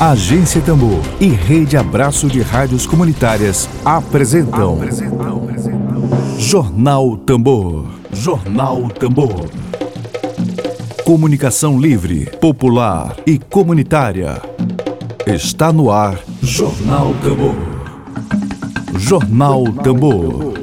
Agência Tambor e Rede Abraço de Rádios Comunitárias apresentam, apresentam. Jornal Tambor. Jornal Tambor. Comunicação livre, popular e comunitária. Está no ar Jornal Tambor. Jornal Tambor.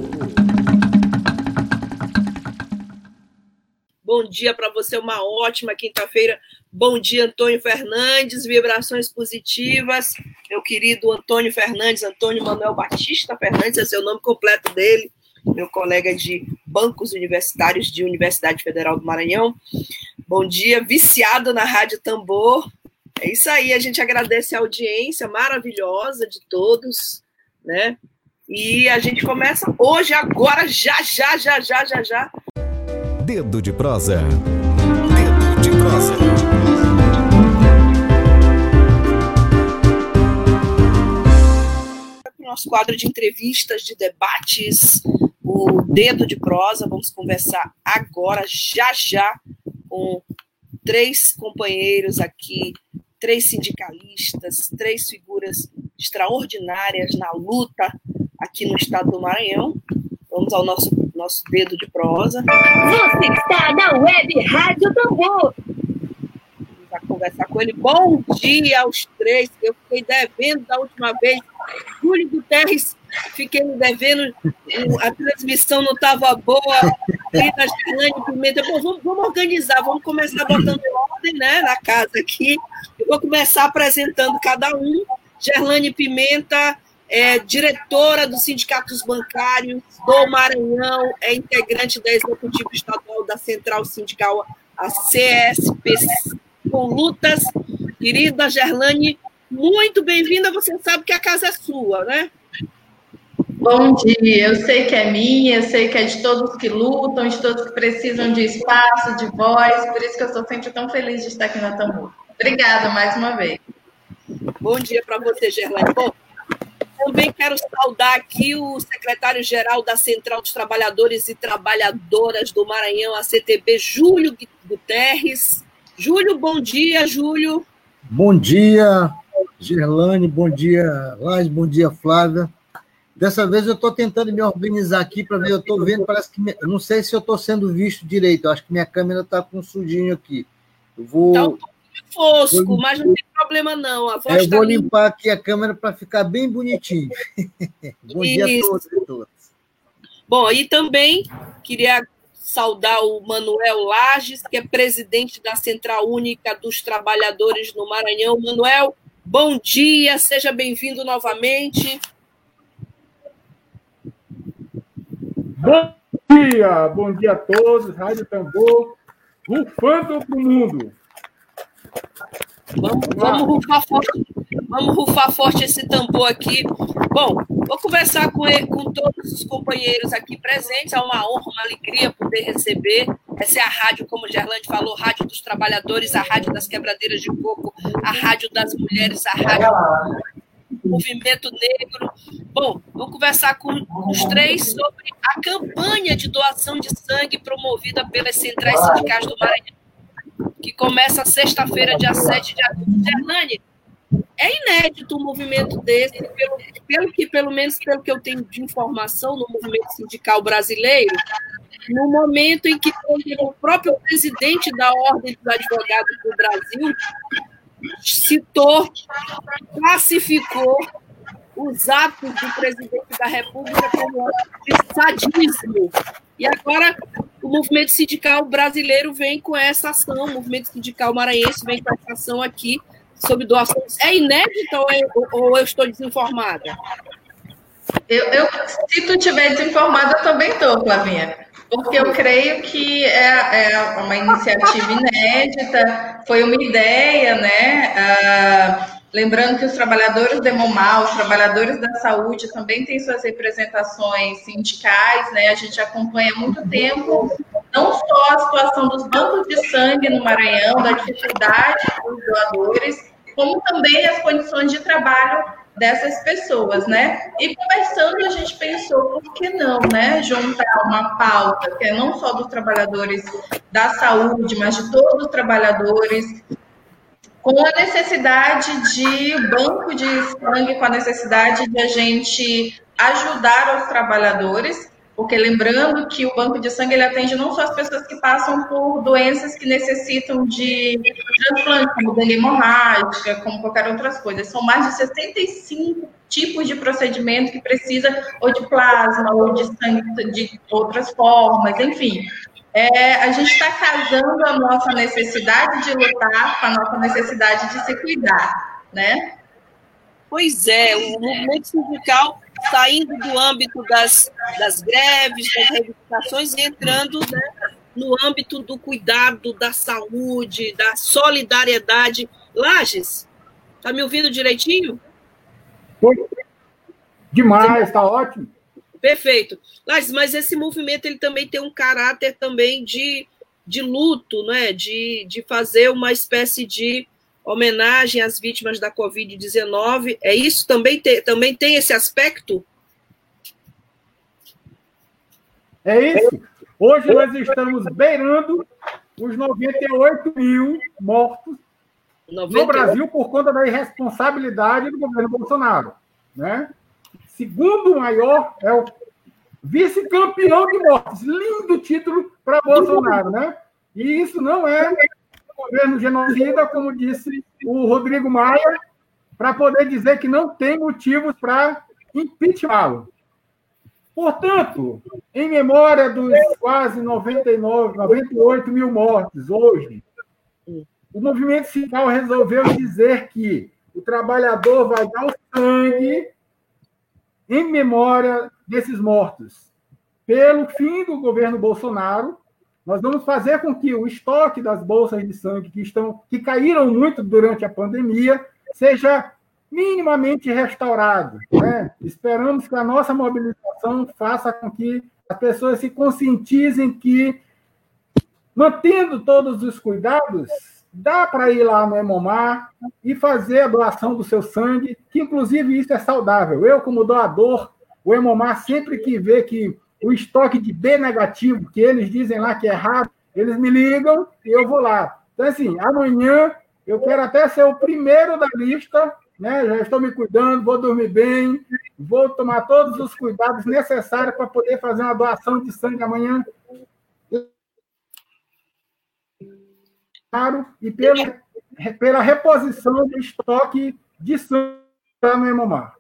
Bom dia para você, uma ótima quinta-feira. Bom dia, Antônio Fernandes, vibrações positivas. Meu querido Antônio Fernandes, Antônio Manuel Batista Fernandes, esse é o nome completo dele, meu colega de bancos universitários de Universidade Federal do Maranhão. Bom dia, viciado na Rádio Tambor. É isso aí, a gente agradece a audiência maravilhosa de todos, né? E a gente começa hoje, agora, já, já, já, já, já, já. Dedo de prosa. Dedo de prosa. Nosso quadro de entrevistas, de debates, o Dedo de Prosa. Vamos conversar agora, já já, com três companheiros aqui, três sindicalistas, três figuras extraordinárias na luta aqui no estado do Maranhão. Vamos ao nosso, nosso dedo de prosa. Você está na web Rádio Tambor conversar com ele. Bom dia aos três, eu fiquei devendo da última vez. Júlio Guterres, fiquei me devendo, a transmissão não estava boa. Rita Gerlane Pimenta, Bom, vamos, vamos, organizar, vamos começar botando ordem né, na casa aqui. Eu vou começar apresentando cada um. Gerlane Pimenta, é diretora dos sindicatos bancários do Maranhão, é integrante da executiva estadual da Central Sindical, a CSPC, com lutas. Querida Gerlane, muito bem-vinda. Você sabe que a casa é sua, né? Bom dia, eu sei que é minha, eu sei que é de todos que lutam, de todos que precisam de espaço, de voz, por isso que eu sou sempre tão feliz de estar aqui na Tambor. Obrigada mais uma vez. Bom dia para você, Gerlane. Bom, também quero saudar aqui o secretário-geral da Central dos Trabalhadores e Trabalhadoras do Maranhão, a CTB, Júlio Guterres. Júlio, bom dia, Júlio. Bom dia, Gerlane, bom dia, Laz, bom dia, Flávia. Dessa vez eu estou tentando me organizar aqui para ver, eu estou vendo, parece que. Não sei se eu estou sendo visto direito, eu acho que minha câmera está com um sudinho aqui. Eu vou. Está um fosco, vou... mas não tem problema não. A voz é, eu tá vou limpar aqui a câmera para ficar bem bonitinho. bom Isso. dia a todos e todas. Bom, e também queria saudar o Manuel Lages, que é presidente da Central Única dos Trabalhadores no Maranhão. Manuel, bom dia, seja bem-vindo novamente. Bom dia, bom dia a todos, Rádio Tambor, rufando para o mundo. Vamos, vamos, rufar forte, vamos rufar forte esse tambor aqui. Bom, vou conversar com, ele, com todos os companheiros aqui presentes. É uma honra, uma alegria poder receber. Essa é a rádio, como Gerlande falou, Rádio dos Trabalhadores, a Rádio das Quebradeiras de Coco, a Rádio das Mulheres, a Rádio do Movimento Negro. Bom, vou conversar com os três sobre a campanha de doação de sangue promovida pelas centrais sindicais do Maranhão que começa sexta-feira, dia 7 de agosto. Hernani, é inédito um movimento desse, pelo, pelo que, pelo menos pelo que eu tenho de informação no movimento sindical brasileiro, no momento em que o próprio presidente da Ordem dos Advogados do Brasil citou, classificou os atos do presidente da República como de sadismo. E agora o movimento sindical brasileiro vem com essa ação, o movimento sindical maranhense vem com essa ação aqui sobre doações. É inédito ou, é, ou eu estou desinformada? Eu, eu, se tu estiver desinformada, eu também estou, Flavinha. Porque eu creio que é, é, uma iniciativa inédita, foi uma ideia, né? Uh, Lembrando que os trabalhadores do Hemomar, os trabalhadores da saúde também têm suas representações sindicais, né? A gente acompanha há muito tempo não só a situação dos bancos de sangue no Maranhão, da dificuldade dos doadores, como também as condições de trabalho dessas pessoas, né? E conversando, a gente pensou, por que não, né? Juntar uma pauta que é não só dos trabalhadores da saúde, mas de todos os trabalhadores com a necessidade de banco de sangue, com a necessidade de a gente ajudar os trabalhadores, porque lembrando que o banco de sangue ele atende não só as pessoas que passam por doenças que necessitam de transplante, como dengue hemorrágica, como qualquer outras coisas. São mais de 65 tipos de procedimento que precisa ou de plasma ou de sangue de outras formas, enfim. É, a gente está casando a nossa necessidade de lutar com a nossa necessidade de se cuidar, né? Pois é, o movimento sindical saindo do âmbito das, das greves, das reivindicações e entrando né, no âmbito do cuidado, da saúde, da solidariedade. Lages, está me ouvindo direitinho? Demais, está ótimo. Perfeito. Lages, mas esse movimento ele também tem um caráter também de, de luto, né? de, de fazer uma espécie de homenagem às vítimas da Covid-19. É isso? Também tem, também tem esse aspecto? É isso. Hoje nós estamos beirando os 98 mil mortos 98. no Brasil por conta da irresponsabilidade do governo Bolsonaro. Né? Segundo maior é o vice-campeão de mortes. Lindo título para Bolsonaro, né? E isso não é governo genocida, como disse o Rodrigo Maia, para poder dizer que não tem motivos para impeachá-lo. Portanto, em memória dos quase 99, 98 mil mortes hoje, o movimento sindical resolveu dizer que o trabalhador vai dar o sangue em memória desses mortos. Pelo fim do governo Bolsonaro, nós vamos fazer com que o estoque das bolsas de sangue que estão que caíram muito durante a pandemia seja minimamente restaurado. Né? Esperamos que a nossa mobilização faça com que as pessoas se conscientizem que, mantendo todos os cuidados, dá para ir lá no Hemomar e fazer a doação do seu sangue, que inclusive isso é saudável. Eu, como doador, o Hemomar sempre que vê que o estoque de B negativo, que eles dizem lá que é errado, eles me ligam e eu vou lá. Então, assim, amanhã eu quero até ser o primeiro da lista, né? Já estou me cuidando, vou dormir bem, vou tomar todos os cuidados necessários para poder fazer uma doação de sangue amanhã. E pela, pela reposição do estoque de sangue no Hemomar.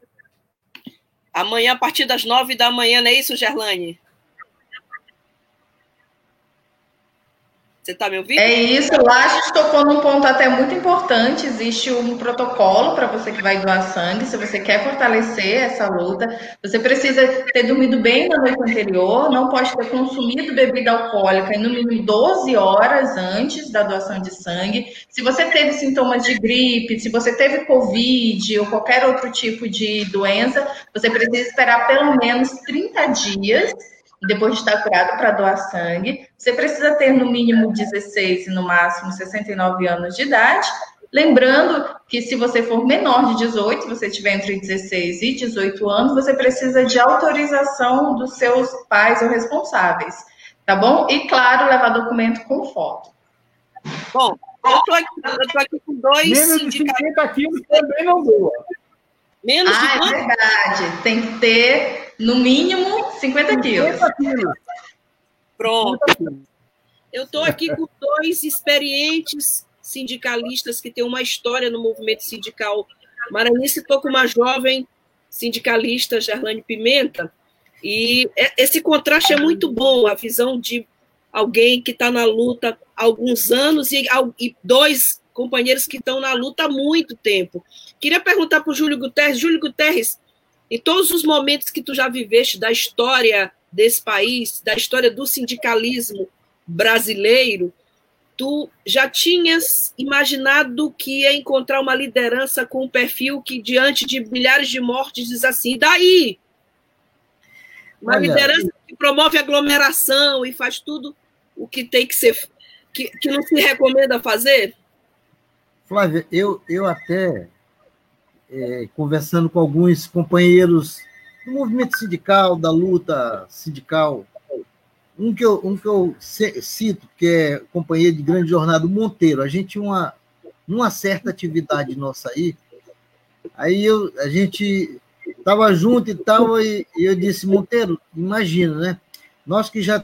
Amanhã, a partir das nove da manhã, não é isso, Gerlane? Você está me ouvindo? É isso, lá a gente tocou num ponto até muito importante. Existe um protocolo para você que vai doar sangue. Se você quer fortalecer essa luta, você precisa ter dormido bem na noite anterior, não pode ter consumido bebida alcoólica em no mínimo 12 horas antes da doação de sangue. Se você teve sintomas de gripe, se você teve Covid ou qualquer outro tipo de doença, você precisa esperar pelo menos 30 dias depois de estar curado para doar sangue. Você precisa ter no mínimo 16 e no máximo 69 anos de idade. Lembrando que se você for menor de 18, se você tiver entre 16 e 18 anos, você precisa de autorização dos seus pais ou responsáveis, tá bom? E claro, levar documento com foto. Bom, eu tô aqui, eu tô aqui com dois Menos de 50 quilos também não doa. Menos ah, de quanto? é verdade. Tem que ter, no mínimo, 50 quilos. 50 quilos. Pronto. Eu estou aqui com dois experientes sindicalistas que têm uma história no movimento sindical maranhense. Estou com uma jovem sindicalista, Gerlane Pimenta, e é, esse contraste é muito bom, a visão de alguém que está na luta há alguns anos e, e dois companheiros que estão na luta há muito tempo. Queria perguntar para o Júlio Guterres, Júlio Guterres, em todos os momentos que tu já viveste da história desse país, da história do sindicalismo brasileiro, tu já tinhas imaginado que ia encontrar uma liderança com um perfil que, diante de milhares de mortes, diz assim, e daí? Uma Olha, liderança que promove aglomeração e faz tudo o que tem que ser, que, que não se recomenda fazer? Flávia, eu, eu até, é, conversando com alguns companheiros do movimento sindical, da luta sindical, um que eu, um que eu cito, que é companheiro de grande jornada, o Monteiro. A gente tinha uma, numa certa atividade nossa aí, aí eu, a gente estava junto e tal, e, e eu disse, Monteiro, imagina, né? Nós que já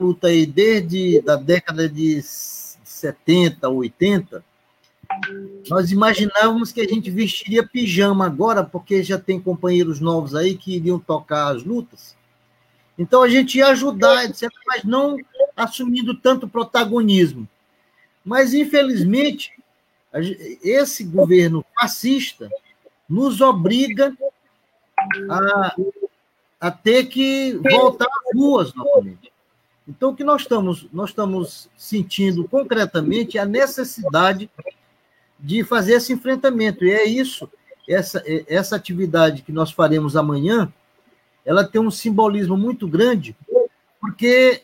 luta aí desde da década de 70, 80, nós imaginávamos que a gente vestiria pijama agora, porque já tem companheiros novos aí que iriam tocar as lutas. Então a gente ia ajudar, etc., mas não assumindo tanto protagonismo. Mas, infelizmente, esse governo fascista nos obriga a, a ter que voltar às ruas novamente. Então, o que nós estamos, nós estamos sentindo concretamente é a necessidade de fazer esse enfrentamento. E é isso, essa, essa atividade que nós faremos amanhã, ela tem um simbolismo muito grande, porque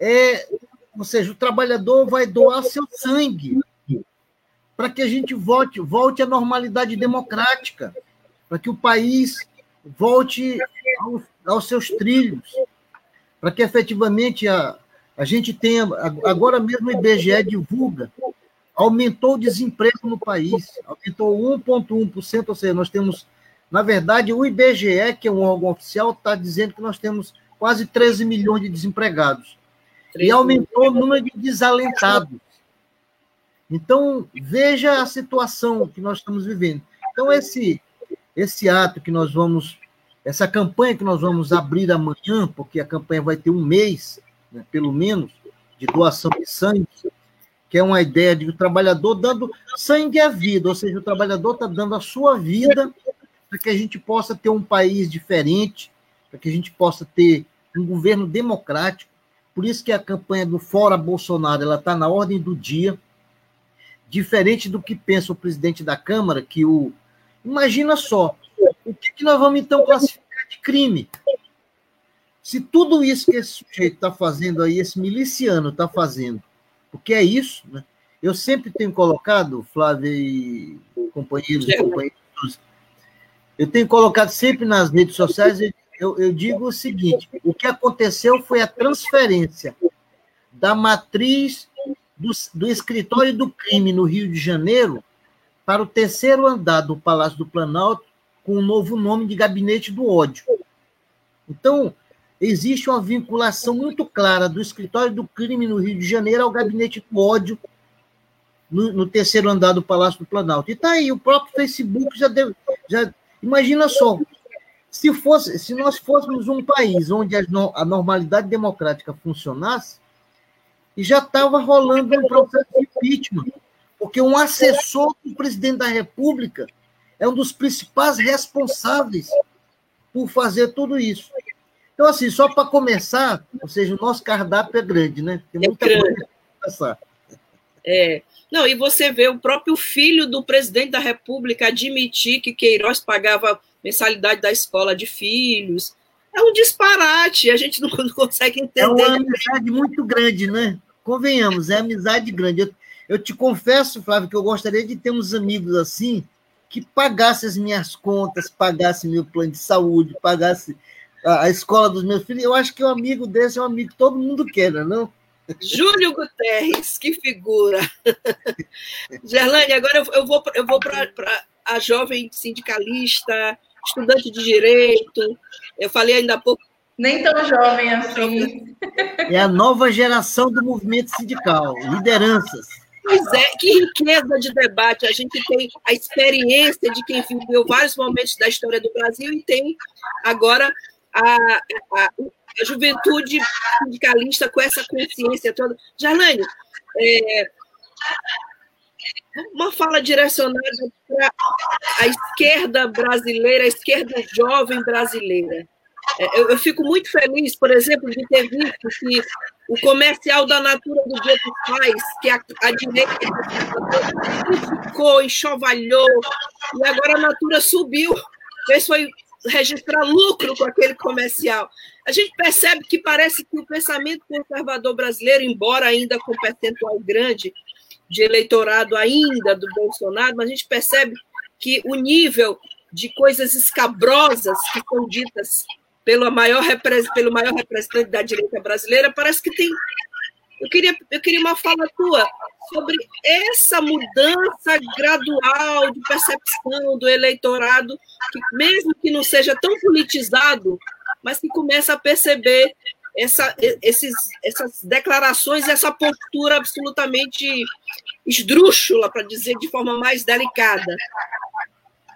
é, ou seja, o trabalhador vai doar seu sangue para que a gente volte, volte à normalidade democrática, para que o país volte aos, aos seus trilhos, para que efetivamente a, a gente tenha. Agora mesmo o IBGE divulga, aumentou o desemprego no país, aumentou 1,1%, ou seja, nós temos. Na verdade, o IBGE, que é um órgão oficial, está dizendo que nós temos quase 13 milhões de desempregados. E aumentou o número de desalentados. Então, veja a situação que nós estamos vivendo. Então, esse, esse ato que nós vamos, essa campanha que nós vamos abrir amanhã, porque a campanha vai ter um mês, né, pelo menos, de doação de sangue, que é uma ideia de o trabalhador dando sangue à vida, ou seja, o trabalhador está dando a sua vida para que a gente possa ter um país diferente, para que a gente possa ter um governo democrático. Por isso que a campanha do Fora Bolsonaro ela está na ordem do dia diferente do que pensa o presidente da Câmara, que o. Imagina só, o que, que nós vamos então classificar de crime? Se tudo isso que esse sujeito está fazendo aí, esse miliciano está fazendo, porque é isso, né? Eu sempre tenho colocado, Flávio e companheiros e companheiros, eu tenho colocado sempre nas redes sociais, eu, eu digo o seguinte: o que aconteceu foi a transferência da matriz do, do escritório do crime no Rio de Janeiro para o terceiro andar do Palácio do Planalto com o novo nome de Gabinete do Ódio. Então, existe uma vinculação muito clara do escritório do crime no Rio de Janeiro ao Gabinete do Ódio no, no terceiro andar do Palácio do Planalto. E está aí, o próprio Facebook já deu. Já, imagina só, se, fosse, se nós fôssemos um país onde a, a normalidade democrática funcionasse, e já estava rolando um processo de impeachment, porque um assessor do presidente da República é um dos principais responsáveis por fazer tudo isso. Então, assim, só para começar, ou seja, o nosso cardápio é grande, né? Tem muita é coisa para começar. É. Não, e você vê o próprio filho do presidente da República admitir que Queiroz pagava mensalidade da escola de filhos. É um disparate, a gente não consegue entender. É uma amizade muito grande, né? convenhamos, é amizade grande. Eu, eu te confesso, Flávio, que eu gostaria de ter uns amigos assim que pagasse as minhas contas, pagasse meu plano de saúde, pagasse a, a escola dos meus filhos. Eu acho que um amigo desse é um amigo que todo mundo quer, não? É não? Júlio Guterres, que figura. Gerlane, agora eu vou, eu vou para a jovem sindicalista, estudante de direito. Eu falei ainda há pouco nem tão jovem assim. É a nova geração do movimento sindical, lideranças. Pois é, que riqueza de debate. A gente tem a experiência de quem viveu vários momentos da história do Brasil e tem agora a, a, a juventude sindicalista com essa consciência toda. Jarlane, é, uma fala direcionada para a esquerda brasileira, a esquerda jovem brasileira. É, eu, eu, fico muito feliz, por exemplo, de ter visto que o comercial da Natura do Dia dos Pais, que a, a direita criticou, enxovalhou, e agora a Natura subiu, fez foi registrar lucro com aquele comercial. A gente percebe que parece que o pensamento conservador brasileiro, embora ainda com percentual grande de eleitorado ainda do Bolsonaro, mas a gente percebe que o nível de coisas escabrosas que são ditas pelo maior, pelo maior representante da direita brasileira, parece que tem Eu queria, eu queria uma fala tua sobre essa mudança gradual de percepção do eleitorado, que mesmo que não seja tão politizado, mas que começa a perceber essa, esses, essas declarações, essa postura absolutamente esdrúxula, para dizer de forma mais delicada.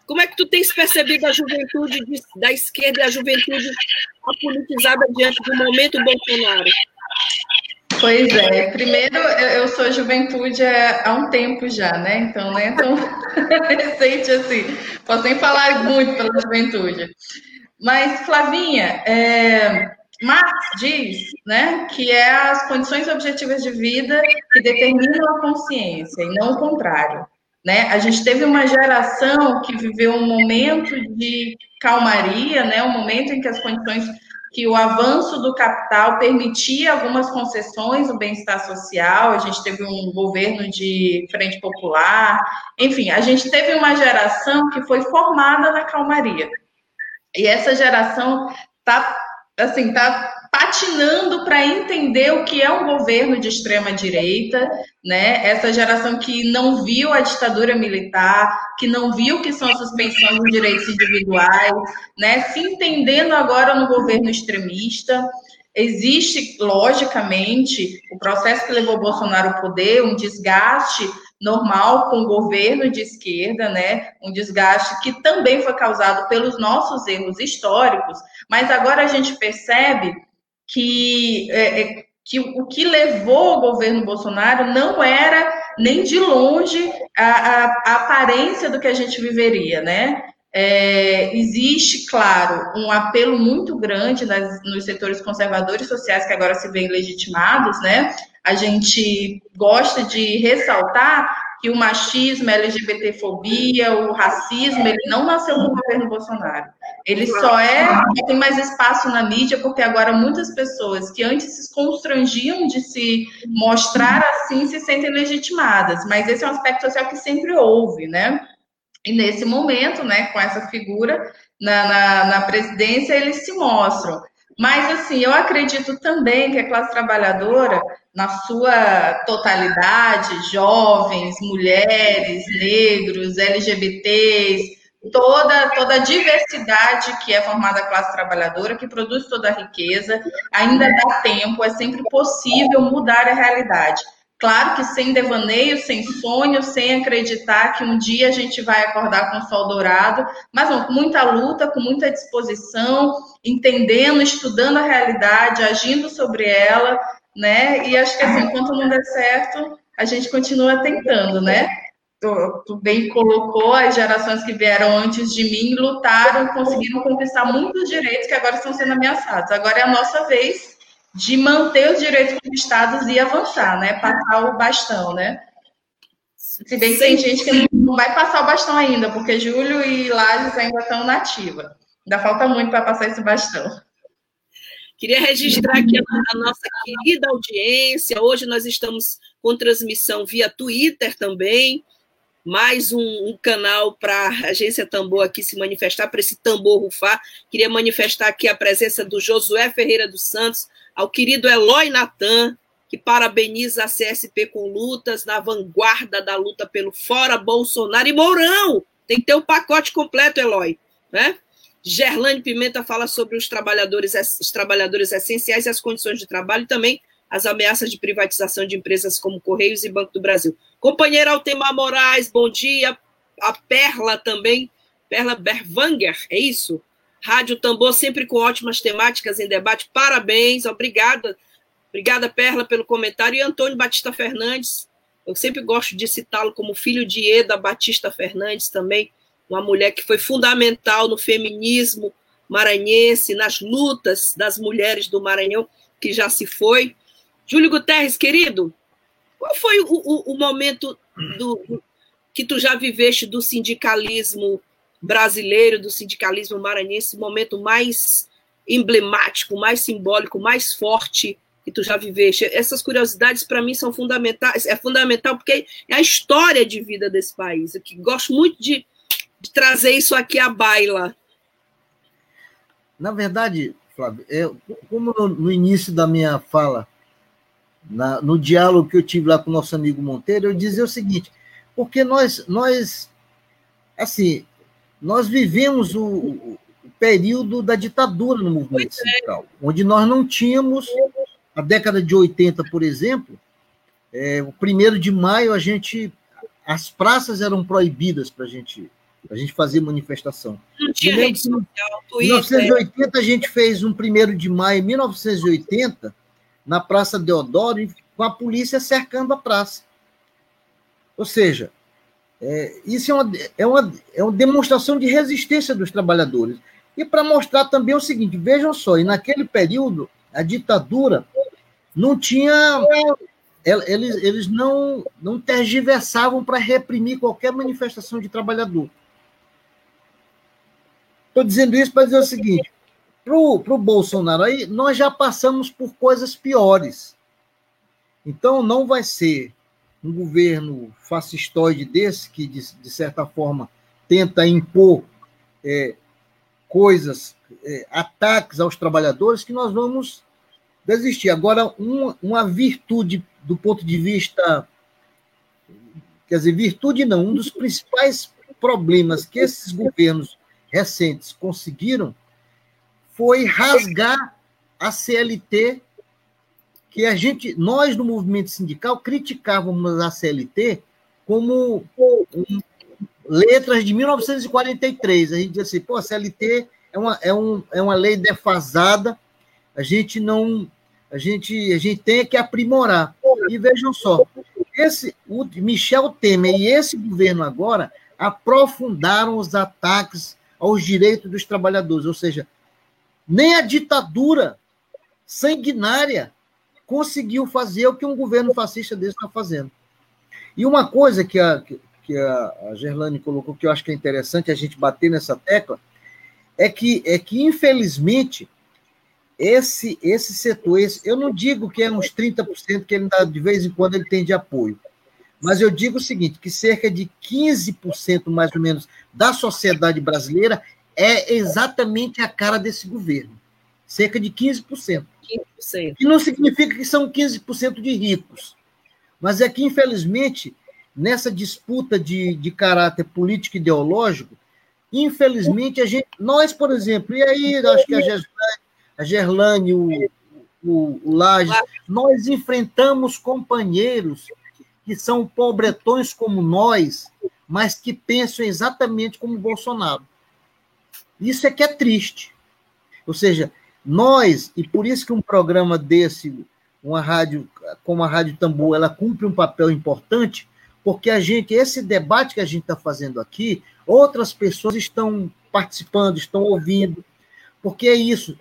Como é que tu tens percebido a juventude de, da esquerda e a juventude apolitizada diante do momento Bolsonaro? Pois é, primeiro eu sou juventude há um tempo já, né? Então não é tão recente assim. Posso nem falar muito pela juventude. Mas, Flavinha, é, Marx diz né, que é as condições objetivas de vida que determinam a consciência, e não o contrário. Né? A gente teve uma geração que viveu um momento de calmaria, né? um momento em que as condições, que o avanço do capital permitia algumas concessões no bem-estar social, a gente teve um governo de frente popular, enfim, a gente teve uma geração que foi formada na calmaria. E essa geração está assim, tá patinando para entender o que é um governo de extrema direita, né? Essa geração que não viu a ditadura militar, que não viu o que são a suspensão dos direitos individuais, né? Se entendendo agora no governo extremista. Existe, logicamente, o processo que levou Bolsonaro ao poder, um desgaste normal com o governo de esquerda, né? Um desgaste que também foi causado pelos nossos erros históricos, mas agora a gente percebe que, é, é, que o que levou o governo Bolsonaro não era nem de longe a, a, a aparência do que a gente viveria, né? É, existe, claro, um apelo muito grande nas, nos setores conservadores sociais que agora se veem legitimados, né? A gente gosta de ressaltar que o machismo, a LGBTfobia, o racismo, ele não nasceu no governo Bolsonaro. Ele só é, tem mais espaço na mídia, porque agora muitas pessoas que antes se constrangiam de se mostrar assim se sentem legitimadas. Mas esse é um aspecto social que sempre houve, né? E nesse momento, né, com essa figura na, na, na presidência, eles se mostram. Mas, assim, eu acredito também que a classe trabalhadora, na sua totalidade, jovens, mulheres, negros, LGBTs, toda, toda a diversidade que é formada a classe trabalhadora, que produz toda a riqueza, ainda dá tempo, é sempre possível mudar a realidade. Claro que sem devaneio, sem sonho, sem acreditar que um dia a gente vai acordar com o sol dourado, mas não, com muita luta, com muita disposição, entendendo, estudando a realidade, agindo sobre ela, né? E acho que assim, enquanto não der certo, a gente continua tentando, né? Tu, bem colocou, as gerações que vieram antes de mim lutaram, conseguiram conquistar muitos direitos que agora estão sendo ameaçados. Agora é a nossa vez de manter os direitos conquistados e avançar, né? Passar o bastão, né? Se bem que tem gente que não vai passar o bastão ainda, porque Júlio e Lages ainda estão na ativa. Ainda falta muito para passar esse bastão. Queria registrar aqui a nossa querida audiência. Hoje nós estamos com transmissão via Twitter também. Mais um, um canal para a Agência Tambor aqui se manifestar, para esse tambor rufar. Queria manifestar aqui a presença do Josué Ferreira dos Santos, ao querido Eloy Natan, que parabeniza a CSP com lutas na vanguarda da luta pelo fora Bolsonaro e Mourão. Tem que ter o um pacote completo, Eloy, né? Gerlane Pimenta fala sobre os trabalhadores, os trabalhadores essenciais e as condições de trabalho e também as ameaças de privatização de empresas como Correios e Banco do Brasil. Companheira Altemar Moraes, bom dia. A Perla também, Perla Berwanger, é isso? Rádio Tambor, sempre com ótimas temáticas em debate. Parabéns, obrigada. Obrigada, Perla, pelo comentário. E Antônio Batista Fernandes, eu sempre gosto de citá-lo como filho de Eda Batista Fernandes também, uma mulher que foi fundamental no feminismo maranhense, nas lutas das mulheres do Maranhão, que já se foi. Júlio Guterres, querido, qual foi o, o, o momento do, que tu já viveste do sindicalismo brasileiro, do sindicalismo maranhense, momento mais emblemático, mais simbólico, mais forte que tu já viveste. Essas curiosidades para mim são fundamentais, é fundamental porque é a história de vida desse país. Eu gosto muito de, de trazer isso aqui à baila. Na verdade, Flávio, eu, como no início da minha fala na, no diálogo que eu tive lá com o nosso amigo Monteiro, eu dizia o seguinte, porque nós, nós assim, nós vivemos o, o período da ditadura no movimento é. sindical, onde nós não tínhamos, a década de 80, por exemplo, é, o primeiro de maio a gente, as praças eram proibidas para a gente a gente fazer manifestação. Não tinha rede social, Twitter. Em 1980, a gente fez um primeiro de maio, em 1980, na Praça Deodoro, com a polícia cercando a praça. Ou seja, é, isso é uma, é, uma, é uma demonstração de resistência dos trabalhadores. E para mostrar também o seguinte: vejam só, e naquele período, a ditadura não tinha. Eles, eles não, não tergiversavam para reprimir qualquer manifestação de trabalhador. Estou dizendo isso para dizer o seguinte: para o Bolsonaro aí, nós já passamos por coisas piores. Então, não vai ser um governo fascistoide desse, que, de, de certa forma, tenta impor é, coisas, é, ataques aos trabalhadores, que nós vamos desistir. Agora, uma, uma virtude do ponto de vista. Quer dizer, virtude não, um dos principais problemas que esses governos recentes conseguiram foi rasgar a CLT, que a gente, nós do movimento sindical criticávamos a CLT como um, letras de 1943. A gente dizia assim, pô, a CLT é uma, é, um, é uma lei defasada, a gente não. A gente, a gente tem que aprimorar. E vejam só, esse, o Michel Temer e esse governo agora aprofundaram os ataques aos direitos dos trabalhadores, ou seja, nem a ditadura sanguinária conseguiu fazer o que um governo fascista desse está fazendo. E uma coisa que a, que a, Gerlane colocou, que eu acho que é interessante a gente bater nessa tecla, é que, é que infelizmente, esse, esse setor, esse, eu não digo que é uns 30% que ele de vez em quando ele tem de apoio, mas eu digo o seguinte, que cerca de 15% mais ou menos da sociedade brasileira é exatamente a cara desse governo. Cerca de 15%. 15%. Que não significa que são 15% de ricos. Mas é que, infelizmente, nessa disputa de, de caráter político e ideológico, infelizmente, a gente, nós, por exemplo, e aí acho que a Gerlane, a Gerlane o, o, o Lages, nós enfrentamos companheiros que são pobretões como nós, mas que pensam exatamente como Bolsonaro. Isso é que é triste. Ou seja, nós, e por isso que um programa desse, uma rádio como a Rádio Tambor, ela cumpre um papel importante, porque a gente, esse debate que a gente está fazendo aqui, outras pessoas estão participando, estão ouvindo, porque é isso.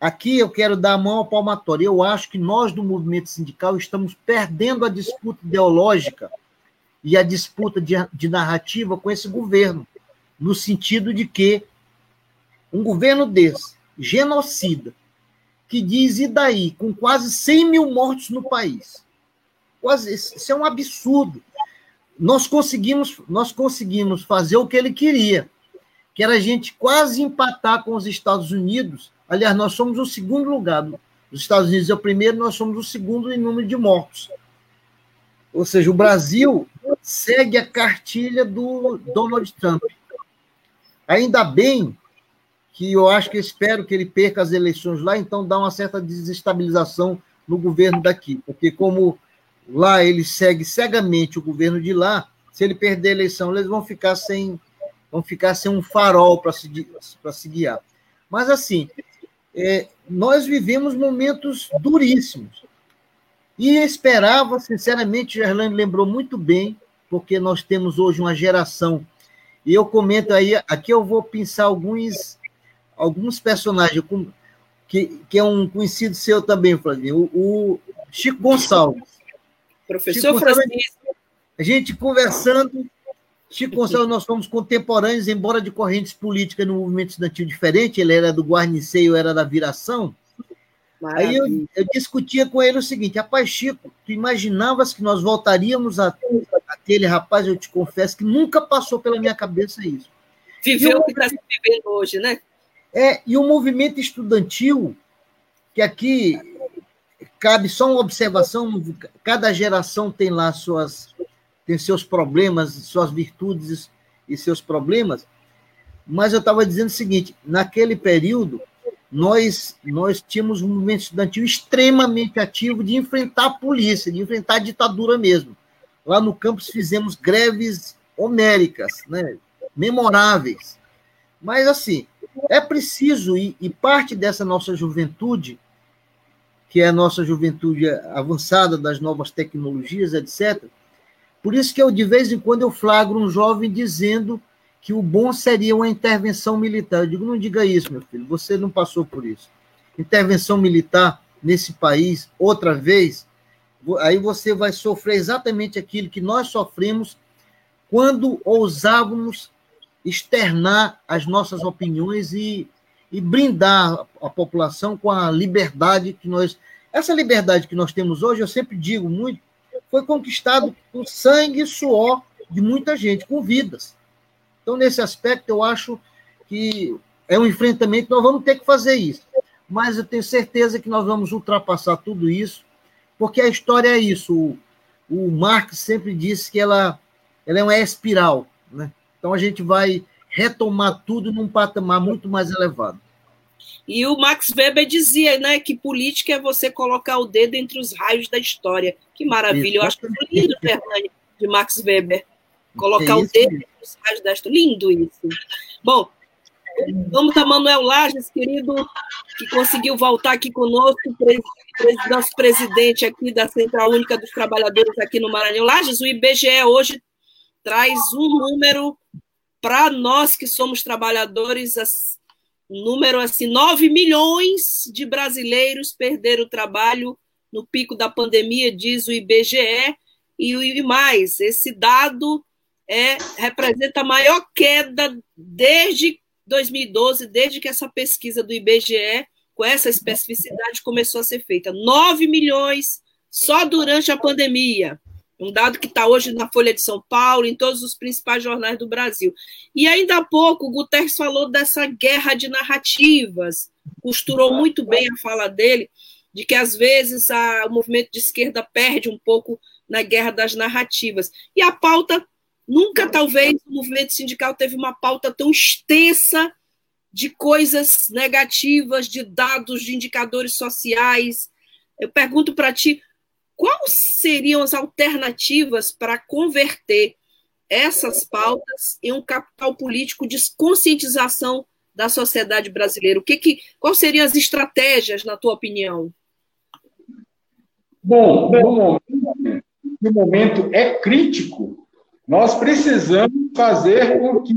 Aqui eu quero dar a mão ao palmatório. Eu acho que nós, do movimento sindical, estamos perdendo a disputa ideológica e a disputa de, de narrativa com esse governo, no sentido de que um governo desse, genocida, que diz, e daí, com quase 100 mil mortos no país? Quase, isso é um absurdo. Nós conseguimos, nós conseguimos fazer o que ele queria, que era a gente quase empatar com os Estados Unidos Aliás, nós somos o segundo lugar. Os Estados Unidos é o primeiro, nós somos o segundo em número de mortos. Ou seja, o Brasil segue a cartilha do Donald Trump. Ainda bem que eu acho que espero que ele perca as eleições lá, então dá uma certa desestabilização no governo daqui, porque como lá ele segue cegamente o governo de lá, se ele perder a eleição, eles vão ficar sem vão ficar sem um farol para se, se guiar. Mas assim, é, nós vivemos momentos duríssimos. E esperava, sinceramente, Gerlane lembrou muito bem, porque nós temos hoje uma geração, e eu comento aí, aqui eu vou pensar alguns, alguns personagens, que, que é um conhecido seu também, Flavinho, o, o Chico Gonçalves. Professor Chico Francisco. A gente conversando, Chico Gonçalves, nós somos contemporâneos, embora de correntes políticas no movimento estudantil diferente, ele era do Guarniceio, eu era da Viração. Maravilha. Aí eu, eu, discutia com ele o seguinte: rapaz, Chico, tu imaginavas que nós voltaríamos a, aquele rapaz? Eu te confesso que nunca passou pela minha cabeça isso. Viveu o que está se vivendo hoje, né? É, e o movimento estudantil, que aqui cabe só uma observação, cada geração tem lá suas tem seus problemas, suas virtudes e seus problemas, mas eu estava dizendo o seguinte, naquele período, nós, nós tínhamos um movimento estudantil extremamente ativo de enfrentar a polícia, de enfrentar a ditadura mesmo. Lá no campus fizemos greves homéricas, né, memoráveis. Mas, assim, é preciso, e, e parte dessa nossa juventude, que é a nossa juventude avançada das novas tecnologias, etc., por isso que eu, de vez em quando, eu flagro um jovem dizendo que o bom seria uma intervenção militar. Eu digo, não diga isso, meu filho, você não passou por isso. Intervenção militar nesse país, outra vez, aí você vai sofrer exatamente aquilo que nós sofremos quando ousávamos externar as nossas opiniões e, e brindar a população com a liberdade que nós. Essa liberdade que nós temos hoje, eu sempre digo muito, foi conquistado com sangue e suor de muita gente, com vidas. Então, nesse aspecto, eu acho que é um enfrentamento, nós vamos ter que fazer isso. Mas eu tenho certeza que nós vamos ultrapassar tudo isso, porque a história é isso. O, o Marx sempre disse que ela, ela é uma espiral. Né? Então, a gente vai retomar tudo num patamar muito mais elevado. E o Max Weber dizia né, que política é você colocar o dedo entre os raios da história. Que maravilha! Isso. Eu acho lindo, Fernando, de Max Weber. Colocar é o dedo mesmo. nos raios da história. Lindo isso. Bom, vamos a Manuel Lages, querido, que conseguiu voltar aqui conosco, nosso presidente aqui da Central Única dos Trabalhadores aqui no Maranhão. Lages, o IBGE hoje traz um número para nós que somos trabalhadores, um número assim, 9 milhões de brasileiros perderam o trabalho no pico da pandemia, diz o IBGE, e mais, esse dado é, representa a maior queda desde 2012, desde que essa pesquisa do IBGE, com essa especificidade, começou a ser feita. 9 milhões só durante a pandemia. Um dado que está hoje na Folha de São Paulo, em todos os principais jornais do Brasil. E ainda há pouco, o Guterres falou dessa guerra de narrativas, costurou muito bem a fala dele, de que às vezes a, o movimento de esquerda perde um pouco na guerra das narrativas. E a pauta Nunca, talvez, o movimento sindical teve uma pauta tão extensa de coisas negativas, de dados, de indicadores sociais. Eu pergunto para ti, quais seriam as alternativas para converter essas pautas em um capital político de conscientização da sociedade brasileira? O que, que quais seriam as estratégias, na tua opinião? Bom, no momento, no momento é crítico nós precisamos fazer com que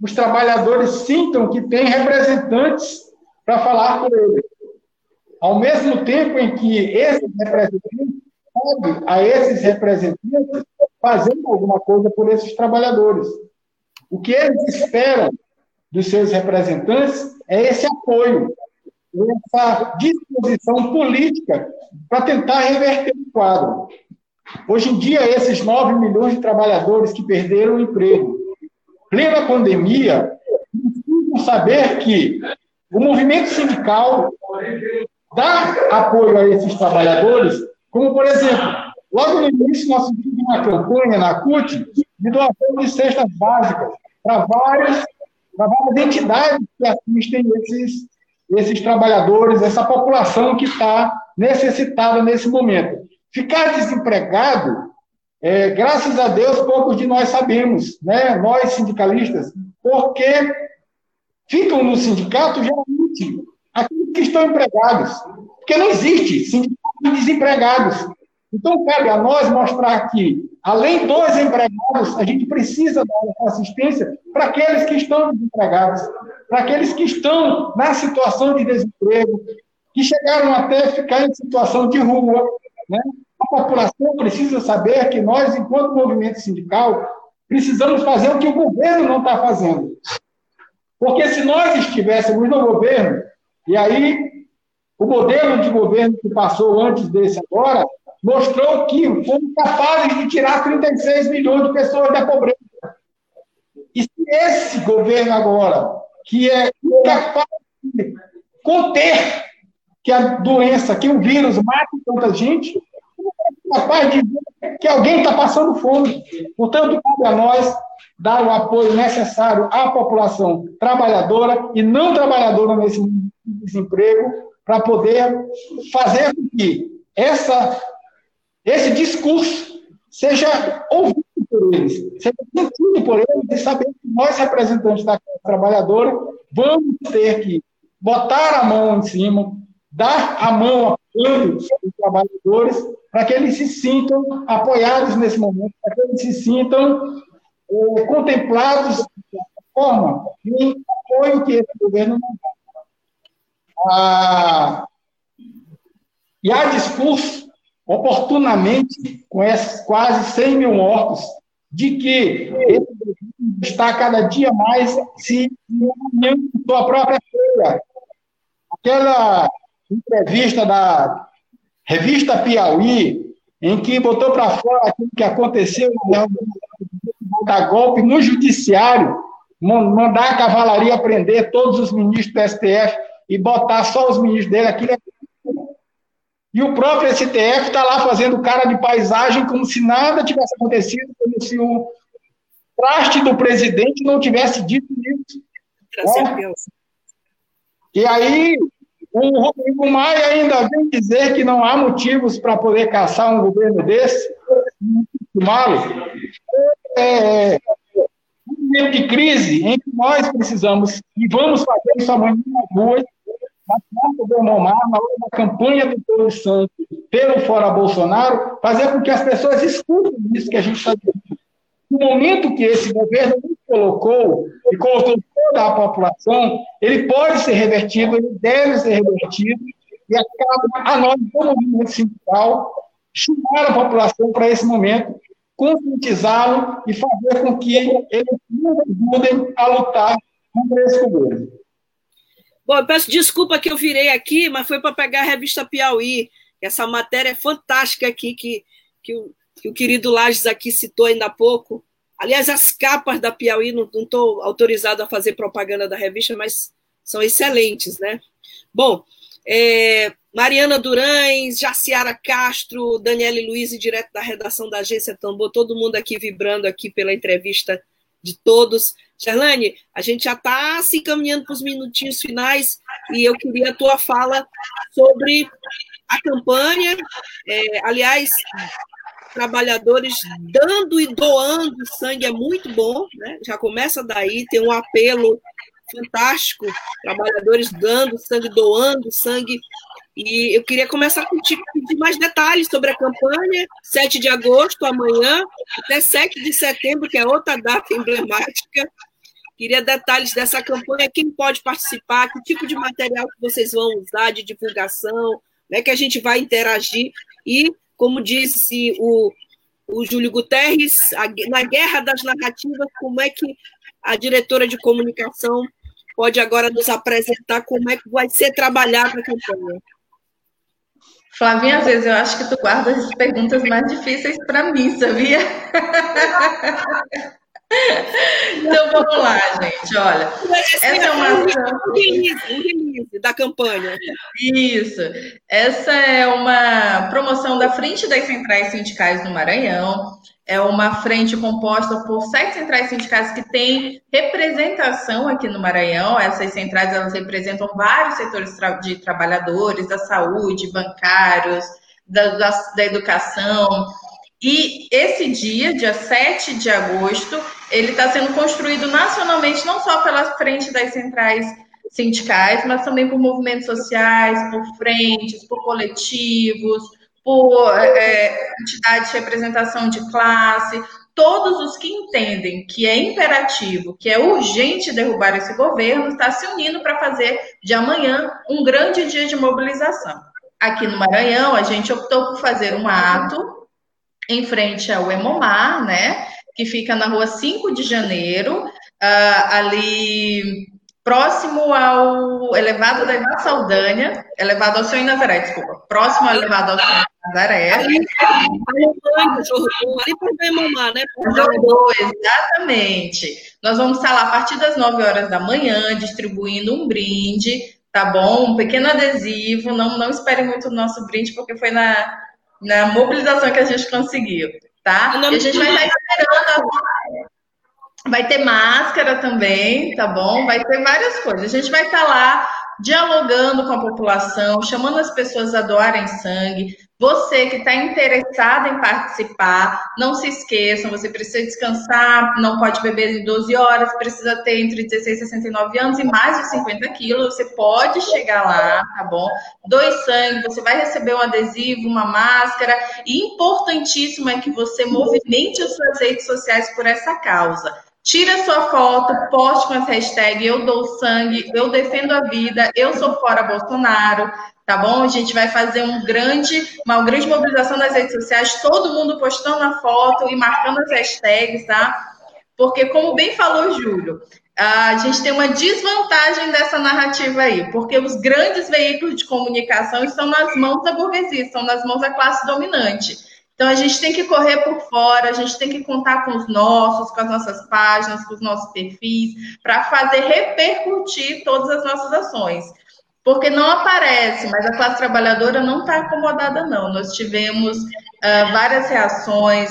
os trabalhadores sintam que têm representantes para falar por eles. Ao mesmo tempo em que esses representantes podem, a esses representantes, fazendo alguma coisa por esses trabalhadores. O que eles esperam dos seus representantes é esse apoio, essa disposição política para tentar reverter o quadro. Hoje em dia, esses 9 milhões de trabalhadores que perderam o emprego, plena pandemia, precisam saber que o movimento sindical dá apoio a esses trabalhadores, como, por exemplo, logo no início nós fizemos uma campanha na CUT de doação de cestas básicas para várias, para várias entidades que assistem esses, esses trabalhadores, essa população que está necessitada nesse momento. Ficar desempregado, é, graças a Deus, poucos de nós sabemos, né? nós sindicalistas, porque ficam no sindicato geralmente aqueles que estão empregados, porque não existe sindicato de desempregados. Então, cabe a nós mostrar que, além dos empregados, a gente precisa dar assistência para aqueles que estão desempregados, para aqueles que estão na situação de desemprego, que chegaram até ficar em situação de rua, né? A população precisa saber que nós, enquanto movimento sindical, precisamos fazer o que o governo não está fazendo. Porque se nós estivéssemos no governo, e aí o modelo de governo que passou antes desse agora, mostrou que fomos capazes de tirar 36 milhões de pessoas da pobreza. E se esse governo agora, que é incapaz de conter que a doença, que o vírus mata tanta gente, é capaz de ver que alguém está passando fome. Portanto, cabe a nós dar o apoio necessário à população trabalhadora e não trabalhadora nesse desemprego, para poder fazer com que essa, esse discurso seja ouvido por eles, seja sentido por eles e saber que nós, representantes da classe trabalhadora, vamos ter que botar a mão em cima, dar a mão apoio os trabalhadores, para que eles se sintam apoiados nesse momento, para que eles se sintam eh, contemplados da forma de apoio que esse governo não dá. Ah, e há discurso, oportunamente, com esses quase 100 mil mortos, de que está cada dia mais se unindo com sua própria feira. Aquela entrevista da revista Piauí, em que botou para fora aquilo que aconteceu da golpe no judiciário, mandar a cavalaria prender todos os ministros do STF e botar só os ministros dele, aquilo é... E o próprio STF está lá fazendo cara de paisagem como se nada tivesse acontecido, como se o traste do presidente não tivesse dito isso. Né? E aí, o Rodrigo Maia ainda vem dizer que não há motivos para poder caçar um governo desse, malo. É, é, momento de crise em que nós precisamos, e vamos fazer isso amanhã nas ruas, na porta do Omar, na hora da campanha do Povo Santo, pelo Fora Bolsonaro, fazer com que as pessoas escutem isso que a gente está dizendo. No momento que esse governo colocou e colocou toda a população, ele pode ser revertido, ele deve ser revertido, e acaba a nós, como movimento sindical, chamar a população para esse momento, conscientizá-lo e fazer com que eles nos ajudem a lutar contra esse governo. Bom, eu peço desculpa que eu virei aqui, mas foi para pegar a revista Piauí. Essa matéria é fantástica aqui que, que, o, que o querido Lages aqui citou ainda há pouco. Aliás, as capas da Piauí, não estou autorizado a fazer propaganda da revista, mas são excelentes, né? Bom, é, Mariana Durães, Jaciara Castro, Daniele Luiz, direto da redação da Agência Tambor, todo mundo aqui vibrando aqui pela entrevista de todos. Gerlane, a gente já está se encaminhando para os minutinhos finais e eu queria a tua fala sobre a campanha. É, aliás, trabalhadores dando e doando sangue é muito bom, né? já começa daí, tem um apelo fantástico, trabalhadores dando sangue, doando sangue. E eu queria começar contigo pedir mais detalhes sobre a campanha, 7 de agosto, amanhã, até 7 de setembro, que é outra data emblemática. Queria detalhes dessa campanha, quem pode participar, que tipo de material que vocês vão usar de divulgação, né, que a gente vai interagir. E, como disse o, o Júlio Guterres, a, na guerra das narrativas, como é que a diretora de comunicação pode agora nos apresentar como é que vai ser trabalhada a campanha. Flavinha, às vezes eu acho que tu guarda as perguntas mais difíceis para mim, sabia? Então vamos lá, gente. Olha, essa é uma um release, um release da campanha. Isso. Essa é uma promoção da Frente das Centrais Sindicais do Maranhão é uma frente composta por sete centrais sindicais que têm representação aqui no Maranhão. Essas centrais elas representam vários setores de trabalhadores, da saúde, bancários, da, da, da educação. E esse dia, dia 7 de agosto, ele está sendo construído nacionalmente, não só pela frente das centrais sindicais, mas também por movimentos sociais, por frentes, por coletivos, por é, entidades de representação de classe, todos os que entendem que é imperativo, que é urgente derrubar esse governo, está se unindo para fazer de amanhã um grande dia de mobilização. Aqui no Maranhão, a gente optou por fazer um ato em frente ao Emomar, né, que fica na rua 5 de janeiro, uh, ali próximo ao elevado da Ivá Saldanha, elevado ao Senhor Nazaré, desculpa, próximo ao elevado ao Senhor Nazaré. Ali, para Mamá, né? Jordô, exatamente. Nós vamos estar lá a partir das 9 horas da manhã, distribuindo um brinde tá bom? Um pequeno adesivo, não, não espere muito do nosso brinde, porque foi na, na mobilização que a gente conseguiu, tá? E a gente vai estar esperando. Vai ter máscara também, tá bom? Vai ter várias coisas. A gente vai estar lá dialogando com a população, chamando as pessoas a doarem sangue. Você que está interessado em participar, não se esqueçam, você precisa descansar, não pode beber em 12 horas, precisa ter entre 16 e 69 anos e mais de 50 quilos, você pode chegar lá, tá bom? Doe sangue, você vai receber um adesivo, uma máscara, e importantíssimo é que você movimente as suas redes sociais por essa causa. Tira sua foto, poste com as hashtags eu dou sangue, eu defendo a vida, eu sou fora Bolsonaro, tá bom? A gente vai fazer um grande, uma grande mobilização nas redes sociais, todo mundo postando a foto e marcando as hashtags, tá? Porque, como bem falou o Júlio, a gente tem uma desvantagem dessa narrativa aí, porque os grandes veículos de comunicação estão nas mãos da burguesia, estão nas mãos da classe dominante. Então a gente tem que correr por fora, a gente tem que contar com os nossos, com as nossas páginas, com os nossos perfis, para fazer repercutir todas as nossas ações. Porque não aparece, mas a classe trabalhadora não está acomodada, não. Nós tivemos uh, várias reações.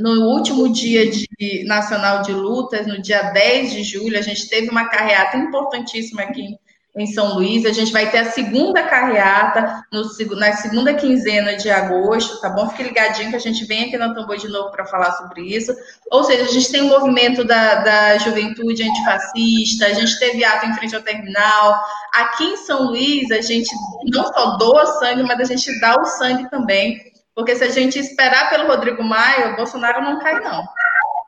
No último dia de, nacional de lutas, no dia 10 de julho, a gente teve uma carreata importantíssima aqui em São Luís. A gente vai ter a segunda carreata no, na segunda quinzena de agosto, tá bom? Fique ligadinho que a gente vem aqui na Tambor de novo para falar sobre isso. Ou seja, a gente tem o um movimento da, da juventude antifascista, a gente teve ato em frente ao terminal. Aqui em São Luís, a gente não só doa sangue, mas a gente dá o sangue também. Porque se a gente esperar pelo Rodrigo Maia, o Bolsonaro não cai, não.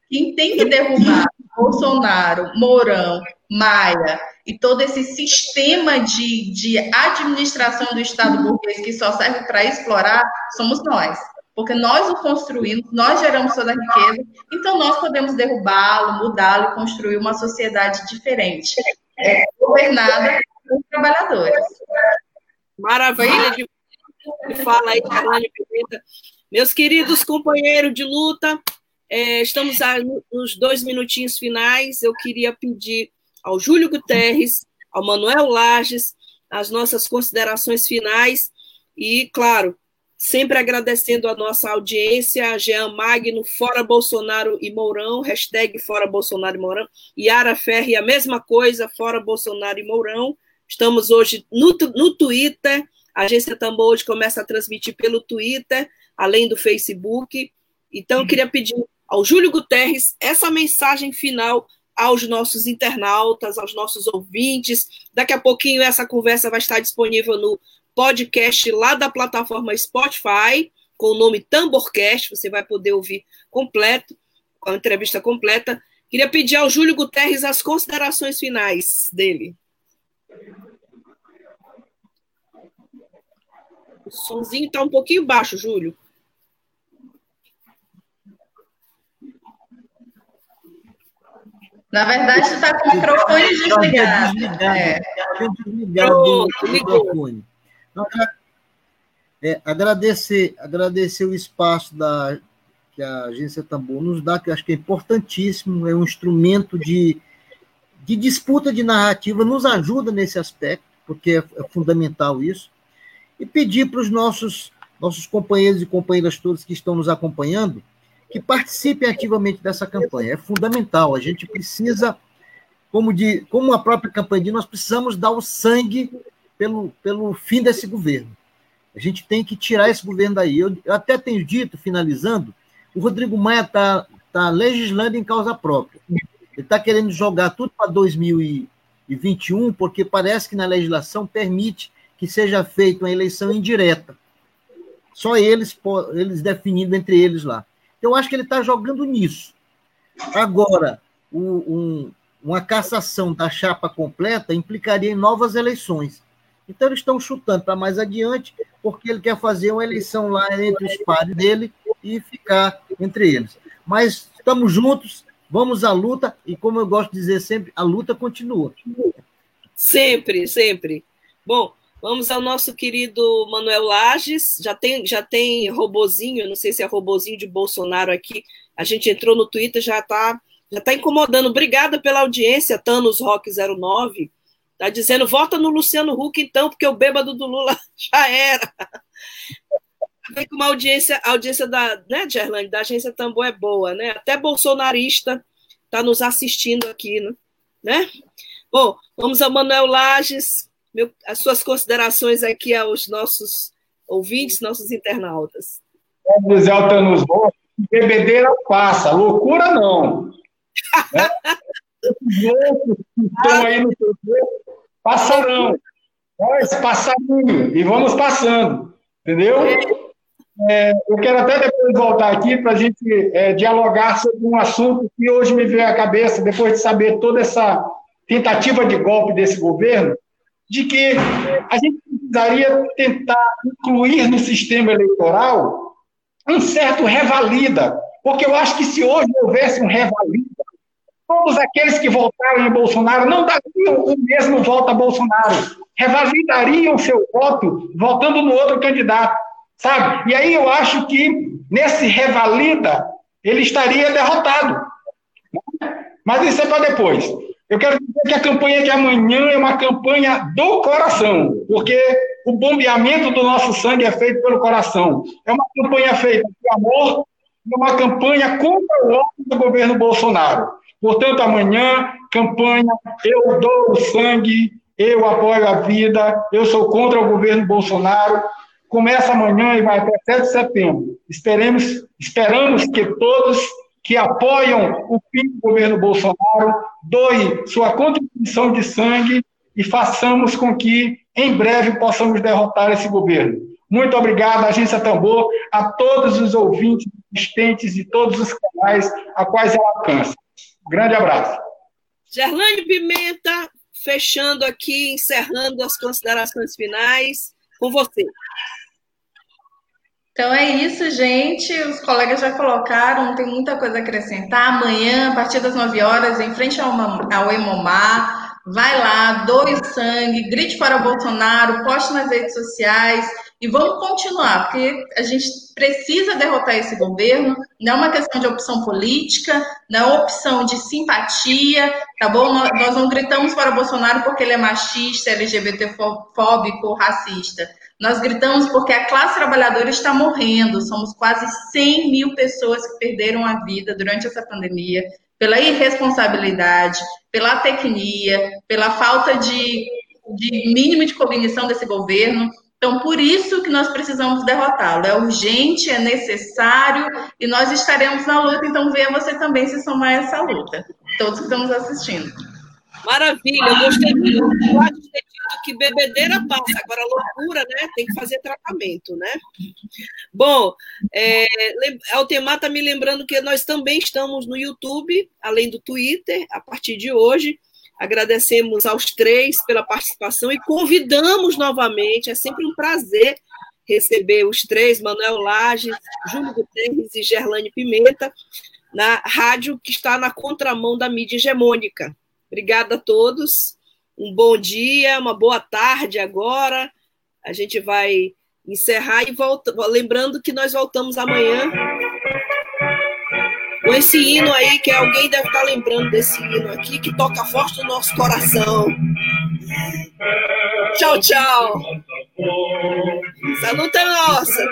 Quem tem que derrubar Bolsonaro, Mourão, Maia e todo esse sistema de, de administração do Estado burguês que só serve para explorar, somos nós. Porque nós o construímos, nós geramos toda a riqueza, então nós podemos derrubá-lo, mudá-lo e construir uma sociedade diferente, é, governada por trabalhadores. Maravilha de fala aí, Carolina Pimenta. Meus queridos companheiros de luta, é, estamos nos dois minutinhos finais. Eu queria pedir ao Júlio Guterres, ao Manuel Lages, as nossas considerações finais e, claro, sempre agradecendo a nossa audiência, a Jean Magno, Fora Bolsonaro e Mourão, hashtag Fora Bolsonaro e Mourão, Yara Ferri, a mesma coisa, Fora Bolsonaro e Mourão. Estamos hoje no, no Twitter, a agência Tambor hoje começa a transmitir pelo Twitter, além do Facebook. Então, eu queria pedir ao Júlio Guterres essa mensagem final aos nossos internautas, aos nossos ouvintes. Daqui a pouquinho essa conversa vai estar disponível no podcast lá da plataforma Spotify, com o nome Tamborcast, você vai poder ouvir completo, com a entrevista completa. Queria pedir ao Júlio Guterres as considerações finais dele. O sonzinho está um pouquinho baixo, Júlio. Na verdade, você está com o microfone desligado. Desligado, é. desligado o microfone. É, agradecer, agradecer o espaço da, que a agência Tambor nos dá, que eu acho que é importantíssimo, é um instrumento de, de disputa de narrativa, nos ajuda nesse aspecto, porque é, é fundamental isso, e pedir para os nossos, nossos companheiros e companheiras todos que estão nos acompanhando, que participem ativamente dessa campanha. É fundamental. A gente precisa, como, de, como a própria campanha diz, nós precisamos dar o sangue pelo, pelo fim desse governo. A gente tem que tirar esse governo daí. Eu, eu até tenho dito, finalizando, o Rodrigo Maia está tá legislando em causa própria. Ele está querendo jogar tudo para 2021, porque parece que na legislação permite que seja feita uma eleição indireta. Só eles, eles definindo entre eles lá. Eu acho que ele está jogando nisso. Agora, o, um, uma cassação da chapa completa implicaria em novas eleições. Então, eles estão chutando para mais adiante, porque ele quer fazer uma eleição lá entre os pares dele e ficar entre eles. Mas estamos juntos, vamos à luta, e como eu gosto de dizer sempre, a luta continua. Sempre, sempre. Bom, Vamos ao nosso querido Manuel Lages. Já tem, já tem robozinho, não sei se é robozinho de Bolsonaro aqui. A gente entrou no Twitter, já está já tá incomodando. Obrigada pela audiência, Thanos Rock 09. Tá dizendo, vota no Luciano Huck, então, porque o bêbado do Lula já era. Vem com uma audiência, a audiência da, né, Gerlane, da agência Tambor é boa, né? Até bolsonarista está nos assistindo aqui, né? Bom, vamos ao Manuel Lages, meu, as suas considerações aqui aos nossos ouvintes, nossos internautas. Como dizer Altanos bebedeira passa, loucura não. né? Os outros que estão aí no TV passarão. Nós passarinho, e vamos passando, entendeu? É, eu quero até depois voltar aqui para a gente é, dialogar sobre um assunto que hoje me veio à cabeça, depois de saber toda essa tentativa de golpe desse governo, de que a gente precisaria tentar incluir no sistema eleitoral um certo revalida, porque eu acho que se hoje houvesse um revalida, todos aqueles que votaram em Bolsonaro não dariam o mesmo voto a Bolsonaro, revalidariam seu voto votando no outro candidato, sabe? E aí eu acho que nesse revalida ele estaria derrotado. Mas isso é para depois. Eu quero dizer que a campanha de amanhã é uma campanha do coração, porque o bombeamento do nosso sangue é feito pelo coração. É uma campanha feita de amor, é uma campanha contra o ódio do governo Bolsonaro. Portanto, amanhã, campanha Eu dou o sangue, eu apoio a vida, eu sou contra o governo Bolsonaro. Começa amanhã e vai até 7 de setembro. Esperemos, esperamos que todos que apoiam o fim do governo Bolsonaro doem sua contribuição de sangue e façamos com que, em breve, possamos derrotar esse governo. Muito obrigado, Agência Tambor, a todos os ouvintes, assistentes de todos os canais a quais ela alcança. Um grande abraço. Gerlane Pimenta, fechando aqui, encerrando as considerações finais, com você. Então é isso, gente. Os colegas já colocaram, tem muita coisa a acrescentar. Amanhã, a partir das 9 horas, em frente ao, ao Emomar, vai lá, doe sangue, grite para o Bolsonaro, poste nas redes sociais e vamos continuar, porque a gente precisa derrotar esse governo. Não é uma questão de opção política, não é opção de simpatia, tá bom? Nós não gritamos para o Bolsonaro porque ele é machista, LGBTfóbico, racista. Nós gritamos porque a classe trabalhadora está morrendo. Somos quase 100 mil pessoas que perderam a vida durante essa pandemia pela irresponsabilidade, pela tecnia, pela falta de, de mínimo de cognição desse governo. Então, por isso que nós precisamos derrotá-lo. É urgente, é necessário e nós estaremos na luta. Então, venha você também se somar a essa luta. Todos que estamos assistindo. Maravilha, eu gostei muito. Bebedeira passa, agora loucura, né? Tem que fazer tratamento, né? Bom, é, Altemar está me lembrando que nós também estamos no YouTube, além do Twitter, a partir de hoje. Agradecemos aos três pela participação e convidamos novamente, é sempre um prazer receber os três, Manuel Lages, Júlio Guterres e Gerlane Pimenta, na rádio que está na contramão da mídia hegemônica. Obrigada a todos. Um bom dia, uma boa tarde agora. A gente vai encerrar e volta, lembrando que nós voltamos amanhã com esse hino aí, que alguém deve estar lembrando desse hino aqui, que toca forte no nosso coração. Tchau, tchau. Saluta nossa.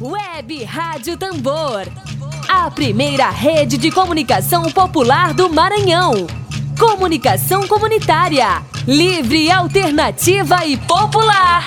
Web Rádio Tambor. A primeira rede de comunicação popular do Maranhão. Comunicação comunitária. Livre, alternativa e popular.